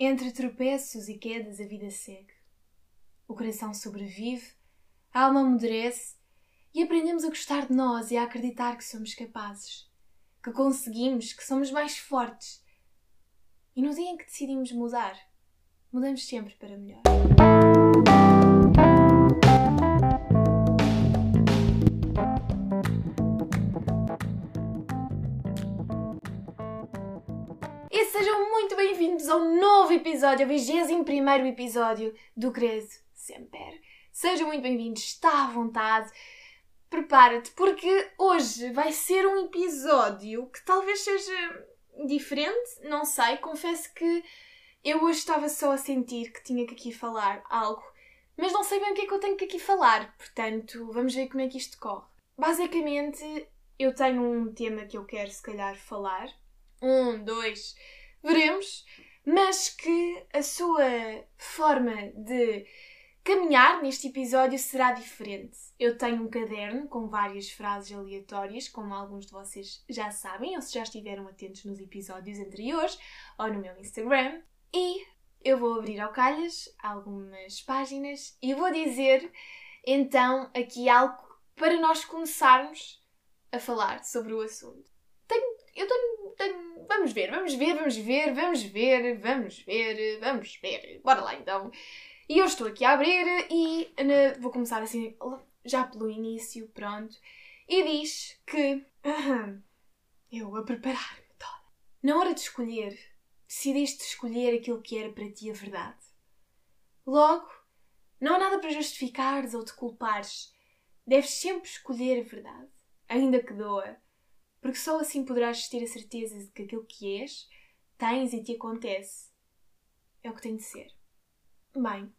Entre tropeços e quedas, a vida segue. O coração sobrevive, a alma amadurece e aprendemos a gostar de nós e a acreditar que somos capazes, que conseguimos, que somos mais fortes. E no dia em que decidimos mudar, mudamos sempre para melhor. Sejam muito bem-vindos ao novo episódio, ao 21 episódio do Credo Semper. Sejam muito bem-vindos, está à vontade, prepara-te, porque hoje vai ser um episódio que talvez seja diferente, não sei, confesso que eu hoje estava só a sentir que tinha que aqui falar algo, mas não sei bem o que é que eu tenho que aqui falar, portanto, vamos ver como é que isto corre. Basicamente, eu tenho um tema que eu quero se calhar falar um, dois, veremos, mas que a sua forma de caminhar neste episódio será diferente. Eu tenho um caderno com várias frases aleatórias, como alguns de vocês já sabem, ou se já estiveram atentos nos episódios anteriores ou no meu Instagram, e eu vou abrir ao calhas algumas páginas e vou dizer então aqui algo para nós começarmos a falar sobre o assunto. Eu tenho, tenho, vamos ver, vamos ver, vamos ver, vamos ver, vamos ver, vamos ver. Bora lá então. E eu estou aqui a abrir e vou começar assim, já pelo início, pronto. E diz que uh, eu a preparar-me toda. Na hora de escolher, decidiste escolher aquilo que era para ti a verdade. Logo, não há nada para justificares ou te culpares. Deves sempre escolher a verdade, ainda que doa porque só assim poderás ter a certeza de que aquilo que és, tens e te acontece é o que tem de ser. Bem,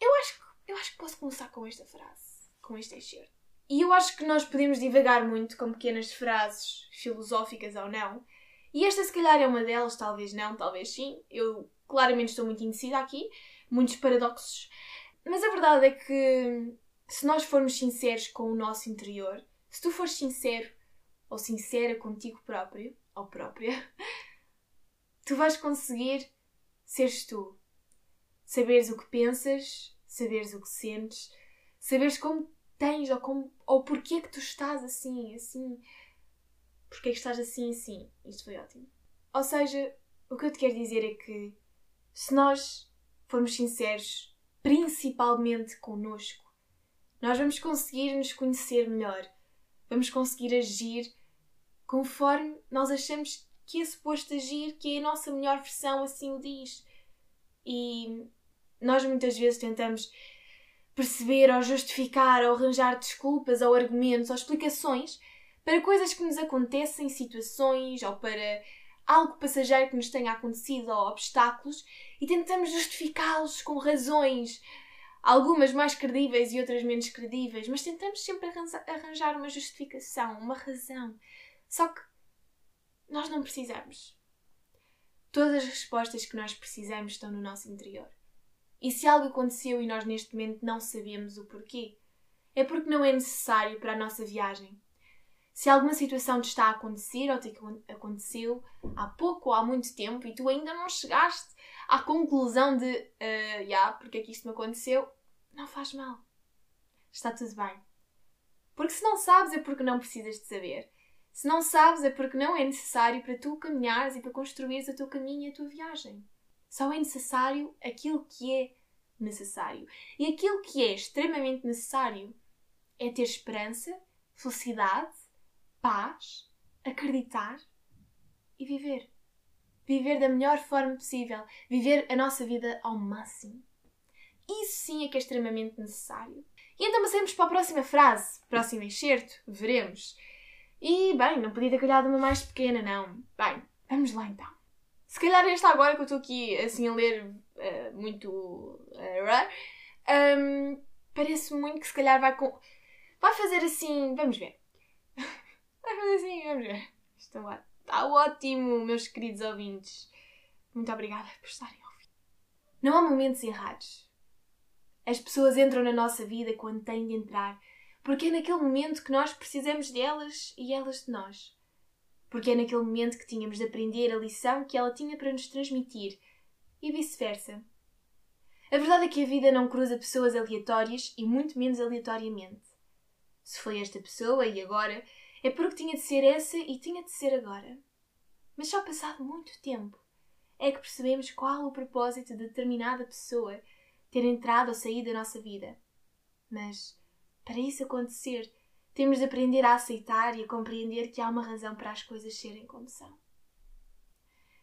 eu acho, eu acho que posso começar com esta frase, com este excerto. E eu acho que nós podemos divagar muito com pequenas frases filosóficas ou não. E esta, se calhar, é uma delas, talvez não, talvez sim. Eu claramente estou muito indecisa aqui, muitos paradoxos. Mas a verdade é que, se nós formos sinceros com o nosso interior, se tu fores sincero ou sincera contigo próprio ou própria, tu vais conseguir seres tu. Saberes o que pensas, saberes o que sentes, saberes como tens ou, como, ou porquê é que tu estás assim, assim. Porquê é que estás assim, assim. Isto foi ótimo. Ou seja, o que eu te quero dizer é que se nós formos sinceros, principalmente connosco, nós vamos conseguir nos conhecer melhor, vamos conseguir agir conforme nós achamos que é suposto agir, que é a nossa melhor versão assim o diz. E nós muitas vezes tentamos perceber ou justificar ou arranjar desculpas ou argumentos ou explicações para coisas que nos acontecem, situações ou para algo passageiro que nos tenha acontecido ou obstáculos e tentamos justificá-los com razões, algumas mais credíveis e outras menos credíveis, mas tentamos sempre arranjar uma justificação, uma razão. Só que nós não precisamos. Todas as respostas que nós precisamos estão no nosso interior. E se algo aconteceu e nós neste momento não sabemos o porquê, é porque não é necessário para a nossa viagem. Se alguma situação te está a acontecer ou te aconteceu há pouco ou há muito tempo e tu ainda não chegaste à conclusão de uh, yeah, porque é que isto me aconteceu, não faz mal. Está tudo bem. Porque se não sabes é porque não precisas de saber. Se não sabes, é porque não é necessário para tu caminhares e para construires o teu caminho e a tua viagem. Só é necessário aquilo que é necessário. E aquilo que é extremamente necessário é ter esperança, felicidade, paz, acreditar e viver. Viver da melhor forma possível. Viver a nossa vida ao máximo. Isso sim é que é extremamente necessário. E então passemos para a próxima frase, próximo excerto, veremos. E, bem, não podia ter calhado uma mais pequena, não. Bem, vamos lá então. Se calhar esta agora que eu estou aqui assim a ler uh, muito. Uh, um, parece muito que se calhar vai com. Vai fazer assim. Vamos ver. vai fazer assim, vamos ver. Está, está ótimo, meus queridos ouvintes. Muito obrigada por estarem a ouvir. Não há momentos errados. As pessoas entram na nossa vida quando têm de entrar porque é naquele momento que nós precisamos delas e elas de nós. Porque é naquele momento que tínhamos de aprender a lição que ela tinha para nos transmitir. e vice-versa. A verdade é que a vida não cruza pessoas aleatórias e muito menos aleatoriamente. Se foi esta pessoa e agora, é porque tinha de ser essa e tinha de ser agora. Mas só passado muito tempo é que percebemos qual o propósito de determinada pessoa ter entrado ou saído da nossa vida. Mas, para isso acontecer, temos de aprender a aceitar e a compreender que há uma razão para as coisas serem como são.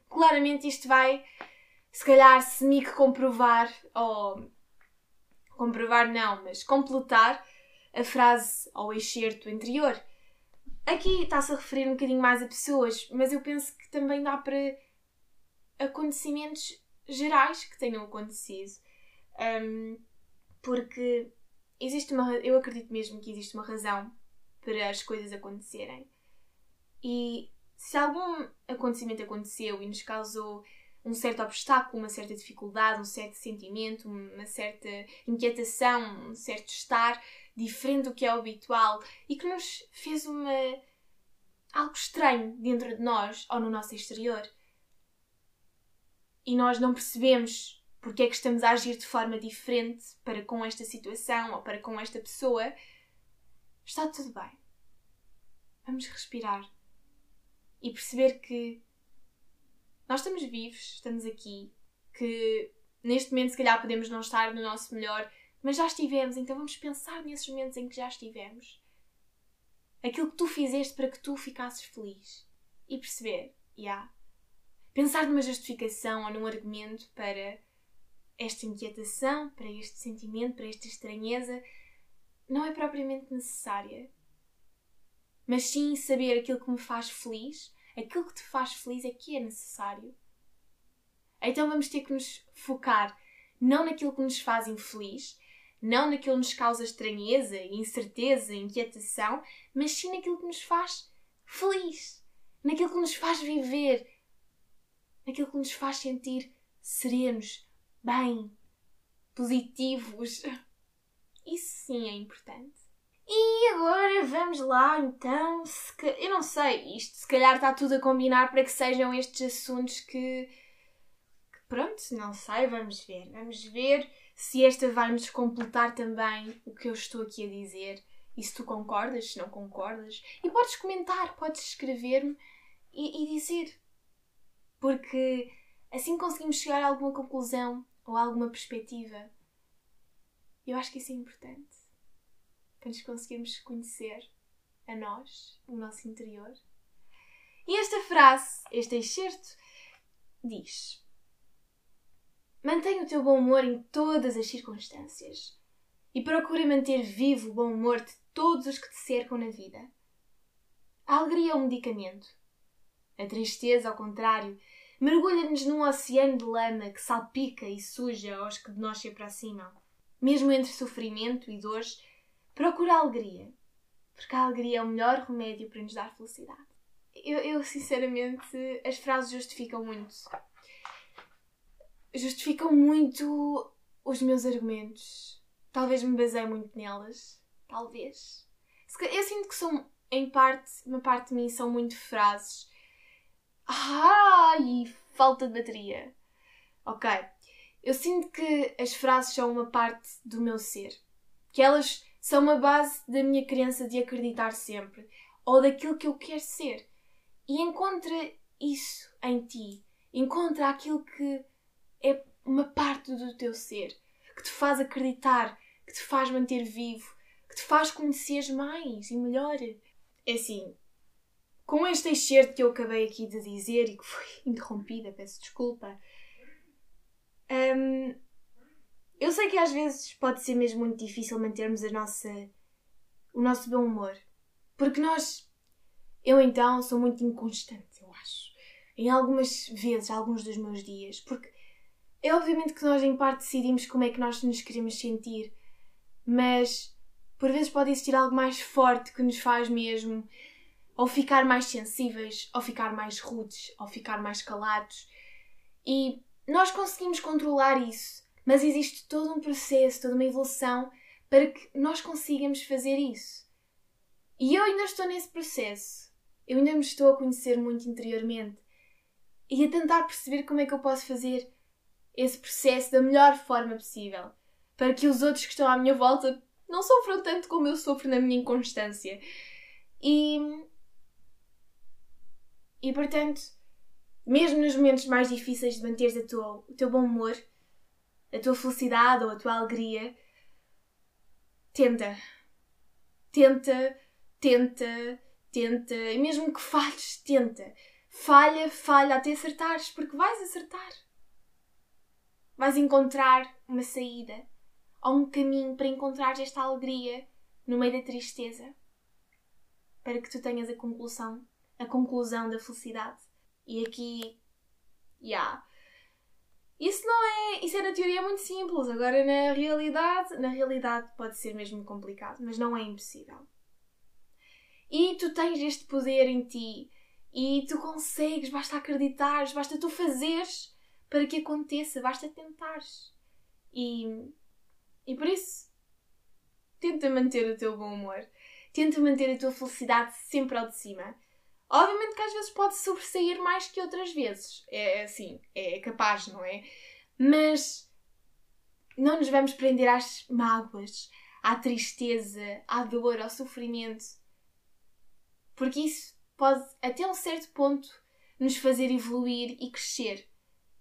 Claramente isto vai, se calhar, semi que comprovar, ou comprovar não, mas completar a frase ou excerto anterior. Aqui está-se a referir um bocadinho mais a pessoas, mas eu penso que também dá para acontecimentos gerais que tenham acontecido. Um, porque existe uma. Eu acredito mesmo que existe uma razão para as coisas acontecerem. E se algum acontecimento aconteceu e nos causou um certo obstáculo, uma certa dificuldade, um certo sentimento, uma certa inquietação, um certo estar diferente do que é habitual e que nos fez uma algo estranho dentro de nós ou no nosso exterior. E nós não percebemos porque é que estamos a agir de forma diferente para com esta situação ou para com esta pessoa, está tudo bem. Vamos respirar e perceber que nós estamos vivos, estamos aqui, que neste momento se calhar podemos não estar no nosso melhor, mas já estivemos, então vamos pensar nesses momentos em que já estivemos. Aquilo que tu fizeste para que tu ficasses feliz. E perceber, já. Yeah. Pensar numa justificação ou num argumento para esta inquietação, para este sentimento, para esta estranheza, não é propriamente necessária. Mas sim saber aquilo que me faz feliz aquilo que te faz feliz é que é necessário. Então vamos ter que nos focar não naquilo que nos faz infeliz, não naquilo que nos causa estranheza, incerteza, inquietação, mas sim naquilo que nos faz feliz, naquilo que nos faz viver, naquilo que nos faz sentir serenos, bem, positivos. Isso sim é importante. E agora vamos lá, então. Se, eu não sei, isto se calhar está tudo a combinar para que sejam estes assuntos que. que pronto, não sei, vamos ver. Vamos ver se esta vai-nos completar também o que eu estou aqui a dizer. E se tu concordas, se não concordas. E podes comentar, podes escrever-me e, e dizer. Porque assim conseguimos chegar a alguma conclusão ou alguma perspectiva. Eu acho que isso é importante para nos conseguirmos conhecer a nós, o nosso interior. E esta frase, este excerto, diz: Mantenha o teu bom humor em todas as circunstâncias e procura manter vivo o bom humor de todos os que te cercam na vida. A alegria é um medicamento. A tristeza, ao contrário, mergulha-nos num oceano de lama que salpica e suja aos que de nós se aproximam. Mesmo entre sofrimento e dores, Procura alegria, porque a alegria é o melhor remédio para nos dar felicidade. Eu, eu sinceramente, as frases justificam muito. Justificam muito os meus argumentos. Talvez me baseie muito nelas. Talvez. Eu sinto que são, em parte, uma parte de mim são muito frases. E falta de bateria. Ok. Eu sinto que as frases são uma parte do meu ser. Que elas são uma base da minha crença de acreditar sempre ou daquilo que eu quero ser. E encontra isso em ti. Encontra aquilo que é uma parte do teu ser, que te faz acreditar, que te faz manter vivo, que te faz conhecer mais e melhor. É assim, com este excerto que eu acabei aqui de dizer e que foi interrompida, peço desculpa, um, eu sei que às vezes pode ser mesmo muito difícil mantermos a nossa, o nosso bom humor. Porque nós. Eu então sou muito inconstante, eu acho. Em algumas vezes, alguns dos meus dias. Porque é obviamente que nós, em parte, decidimos como é que nós nos queremos sentir. Mas por vezes pode existir algo mais forte que nos faz mesmo ou ficar mais sensíveis, ou ficar mais rudes, ou ficar mais calados. E nós conseguimos controlar isso mas existe todo um processo, toda uma evolução para que nós consigamos fazer isso. E eu ainda estou nesse processo. Eu ainda me estou a conhecer muito interiormente e a tentar perceber como é que eu posso fazer esse processo da melhor forma possível, para que os outros que estão à minha volta não sofram tanto como eu sofro na minha inconstância. E. E portanto, mesmo nos momentos mais difíceis de manteres a tua, o teu bom humor, a tua felicidade ou a tua alegria, tenta. Tenta, tenta, tenta. E mesmo que falhes, tenta. Falha, falha até acertares, porque vais acertar. Vais encontrar uma saída ou um caminho para encontrar esta alegria no meio da tristeza, para que tu tenhas a conclusão, a conclusão da felicidade. E aqui. Yeah. Isso não é. Isso é na teoria muito simples. Agora na realidade, na realidade pode ser mesmo complicado, mas não é impossível. E tu tens este poder em ti. E tu consegues, basta acreditares, basta tu fazeres para que aconteça, basta tentares. E, e por isso, tenta manter o teu bom humor, tenta manter a tua felicidade sempre ao de cima. Obviamente que às vezes pode sobressair mais que outras vezes. É assim, é capaz, não é? Mas não nos vamos prender às mágoas, à tristeza, à dor, ao sofrimento. Porque isso pode, até um certo ponto, nos fazer evoluir e crescer.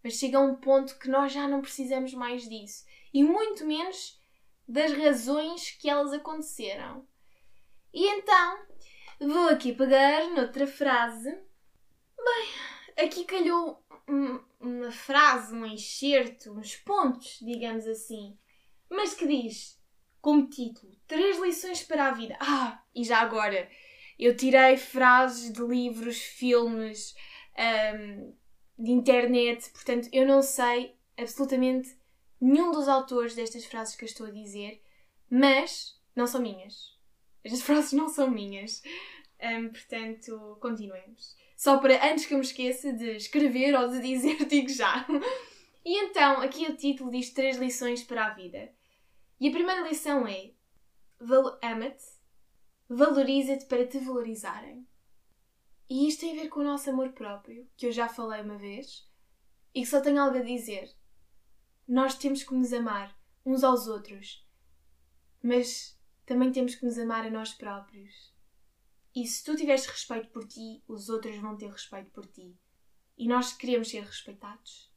Mas chega a um ponto que nós já não precisamos mais disso. E muito menos das razões que elas aconteceram. E então, Vou aqui pegar noutra frase. Bem, aqui calhou uma frase, um enxerto, uns pontos, digamos assim. Mas que diz, como título, Três lições para a vida. Ah, e já agora, eu tirei frases de livros, filmes, um, de internet, portanto, eu não sei absolutamente nenhum dos autores destas frases que eu estou a dizer, mas não são minhas. Estas frases não são minhas. Um, portanto, continuemos. Só para, antes que eu me esqueça de escrever ou de dizer, digo já. E então, aqui o título diz três lições para a vida. E a primeira lição é: ama-te, valoriza-te para te valorizarem. E isto tem a ver com o nosso amor próprio, que eu já falei uma vez, e que só tenho algo a dizer. Nós temos que nos amar uns aos outros, mas também temos que nos amar a nós próprios. E se tu tiveres respeito por ti, os outros vão ter respeito por ti. E nós queremos ser respeitados.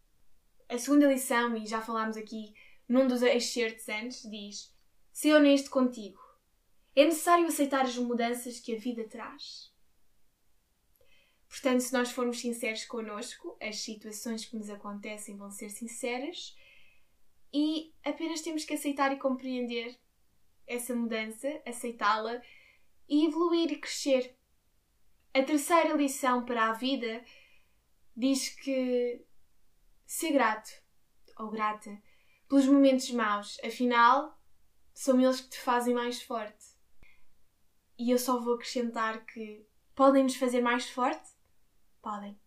A segunda lição, e já falámos aqui num dos excertos antes, diz: Ser honesto contigo. É necessário aceitar as mudanças que a vida traz. Portanto, se nós formos sinceros connosco, as situações que nos acontecem vão ser sinceras e apenas temos que aceitar e compreender essa mudança, aceitá-la e evoluir e crescer. A terceira lição para a vida diz que ser grato ou grata pelos momentos maus, afinal, são eles que te fazem mais forte. E eu só vou acrescentar que podem nos fazer mais forte? Podem.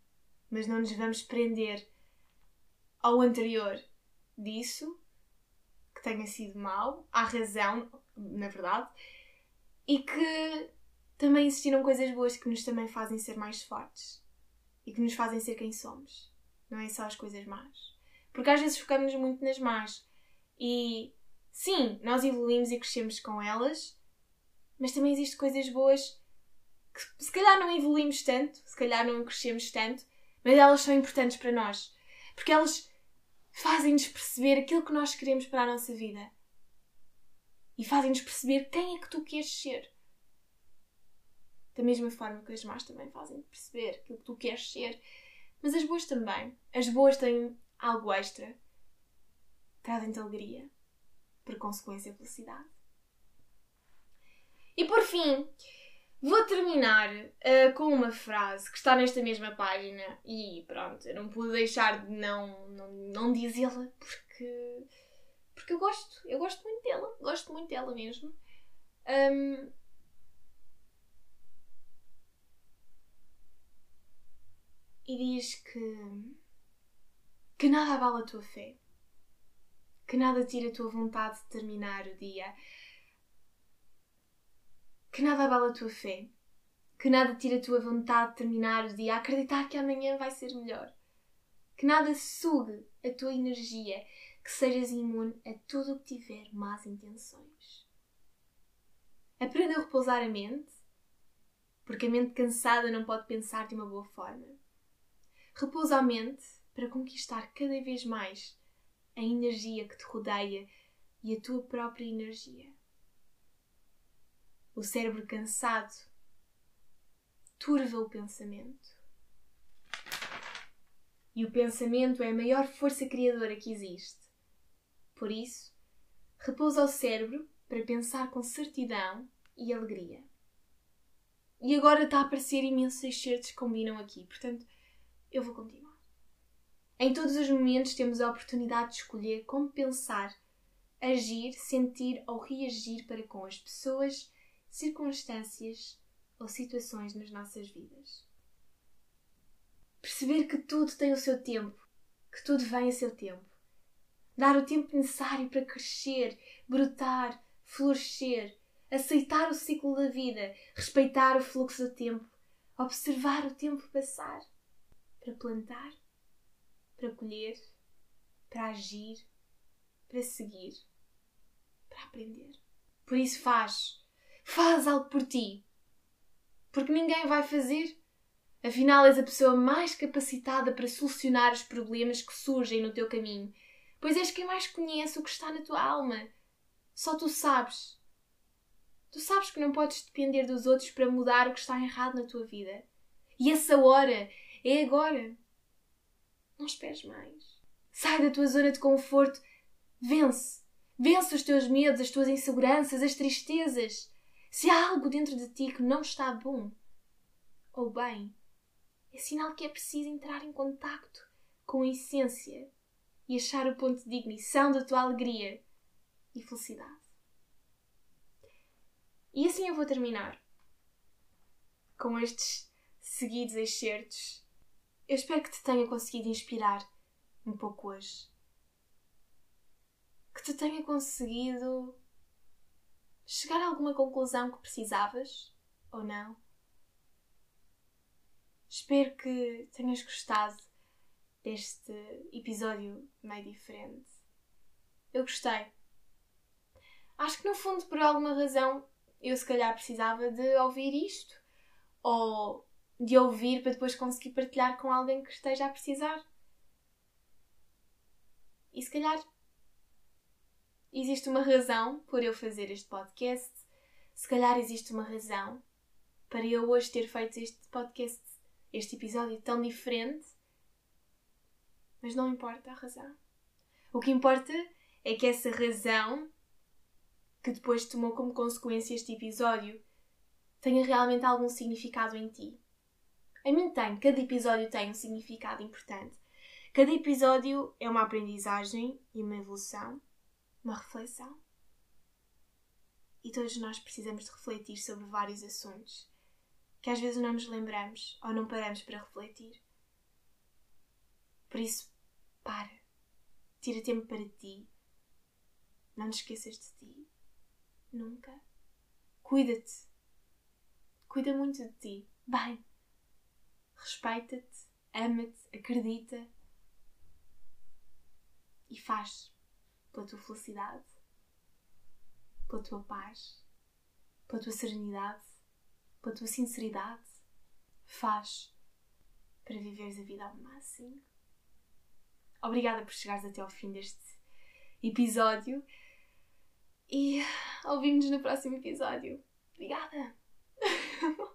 Mas não nos vamos prender ao anterior disso, que tenha sido mau, à razão, na verdade, e que também existiram coisas boas que nos também fazem ser mais fortes e que nos fazem ser quem somos. Não é só as coisas más. Porque às vezes focamos muito nas más. E sim, nós evoluímos e crescemos com elas, mas também existem coisas boas que se calhar não evoluímos tanto, se calhar não crescemos tanto, mas elas são importantes para nós. Porque elas fazem-nos perceber aquilo que nós queremos para a nossa vida e fazem-nos perceber quem é que tu queres ser. Da mesma forma que as más também fazem perceber aquilo que tu queres ser, mas as boas também. As boas têm algo extra, trazem-te alegria, por consequência, felicidade. E por fim, vou terminar uh, com uma frase que está nesta mesma página e pronto, eu não pude deixar de não, não, não dizê-la porque porque eu gosto, eu gosto muito dela, gosto muito dela mesmo. Um, e diz que que nada abala a tua fé, que nada tira a tua vontade de terminar o dia, que nada abala a tua fé, que nada tira a tua vontade de terminar o dia, acreditar que amanhã vai ser melhor, que nada sugue a tua energia, que sejas imune a tudo o que tiver más intenções. Aprenda a repousar a mente, porque a mente cansada não pode pensar de uma boa forma. Repousa a mente para conquistar cada vez mais a energia que te rodeia e a tua própria energia. O cérebro cansado turva o pensamento. E o pensamento é a maior força criadora que existe. Por isso, repousa o cérebro para pensar com certidão e alegria. E agora está a aparecer imensos excertos que combinam aqui, portanto, eu vou continuar. Em todos os momentos temos a oportunidade de escolher como pensar, agir, sentir ou reagir para com as pessoas, circunstâncias ou situações nas nossas vidas. Perceber que tudo tem o seu tempo, que tudo vem a seu tempo. Dar o tempo necessário para crescer, brotar, florescer, aceitar o ciclo da vida, respeitar o fluxo do tempo, observar o tempo passar, para plantar, para colher, para agir, para seguir, para aprender. Por isso faz, faz algo por ti, porque ninguém vai fazer. Afinal, és a pessoa mais capacitada para solucionar os problemas que surgem no teu caminho, pois és quem mais conhece o que está na tua alma. Só tu sabes Tu sabes que não podes depender dos outros para mudar o que está errado na tua vida. E essa hora é agora. Não esperes mais. Sai da tua zona de conforto. Vence. Vence os teus medos, as tuas inseguranças, as tristezas. Se há algo dentro de ti que não está bom ou bem, é sinal que é preciso entrar em contacto com a essência e achar o ponto de ignição da tua alegria e felicidade. E assim eu vou terminar com estes seguidos excertos. Eu espero que te tenha conseguido inspirar um pouco hoje. Que te tenha conseguido chegar a alguma conclusão que precisavas ou não. Espero que tenhas gostado deste episódio meio diferente. Eu gostei. Acho que no fundo, por alguma razão, eu se calhar precisava de ouvir isto ou de ouvir para depois conseguir partilhar com alguém que esteja a precisar. E se calhar existe uma razão por eu fazer este podcast, se calhar existe uma razão para eu hoje ter feito este podcast, este episódio tão diferente, mas não importa a razão. O que importa é que essa razão que depois tomou como consequência este episódio tenha realmente algum significado em ti. A mim tem, cada episódio tem um significado importante. Cada episódio é uma aprendizagem e uma evolução, uma reflexão. E todos nós precisamos de refletir sobre vários assuntos que às vezes não nos lembramos ou não paramos para refletir. Por isso, para. Tira tempo para ti. Não te esqueças de ti. Nunca. Cuida-te. Cuida muito de ti. Bem. Respeita-te, ama-te, acredita. E faz pela tua felicidade, pela tua paz, pela tua serenidade, pela tua sinceridade. Faz para viveres a vida ao máximo. Obrigada por chegares até ao fim deste episódio. E ouvimos no próximo episódio. Obrigada!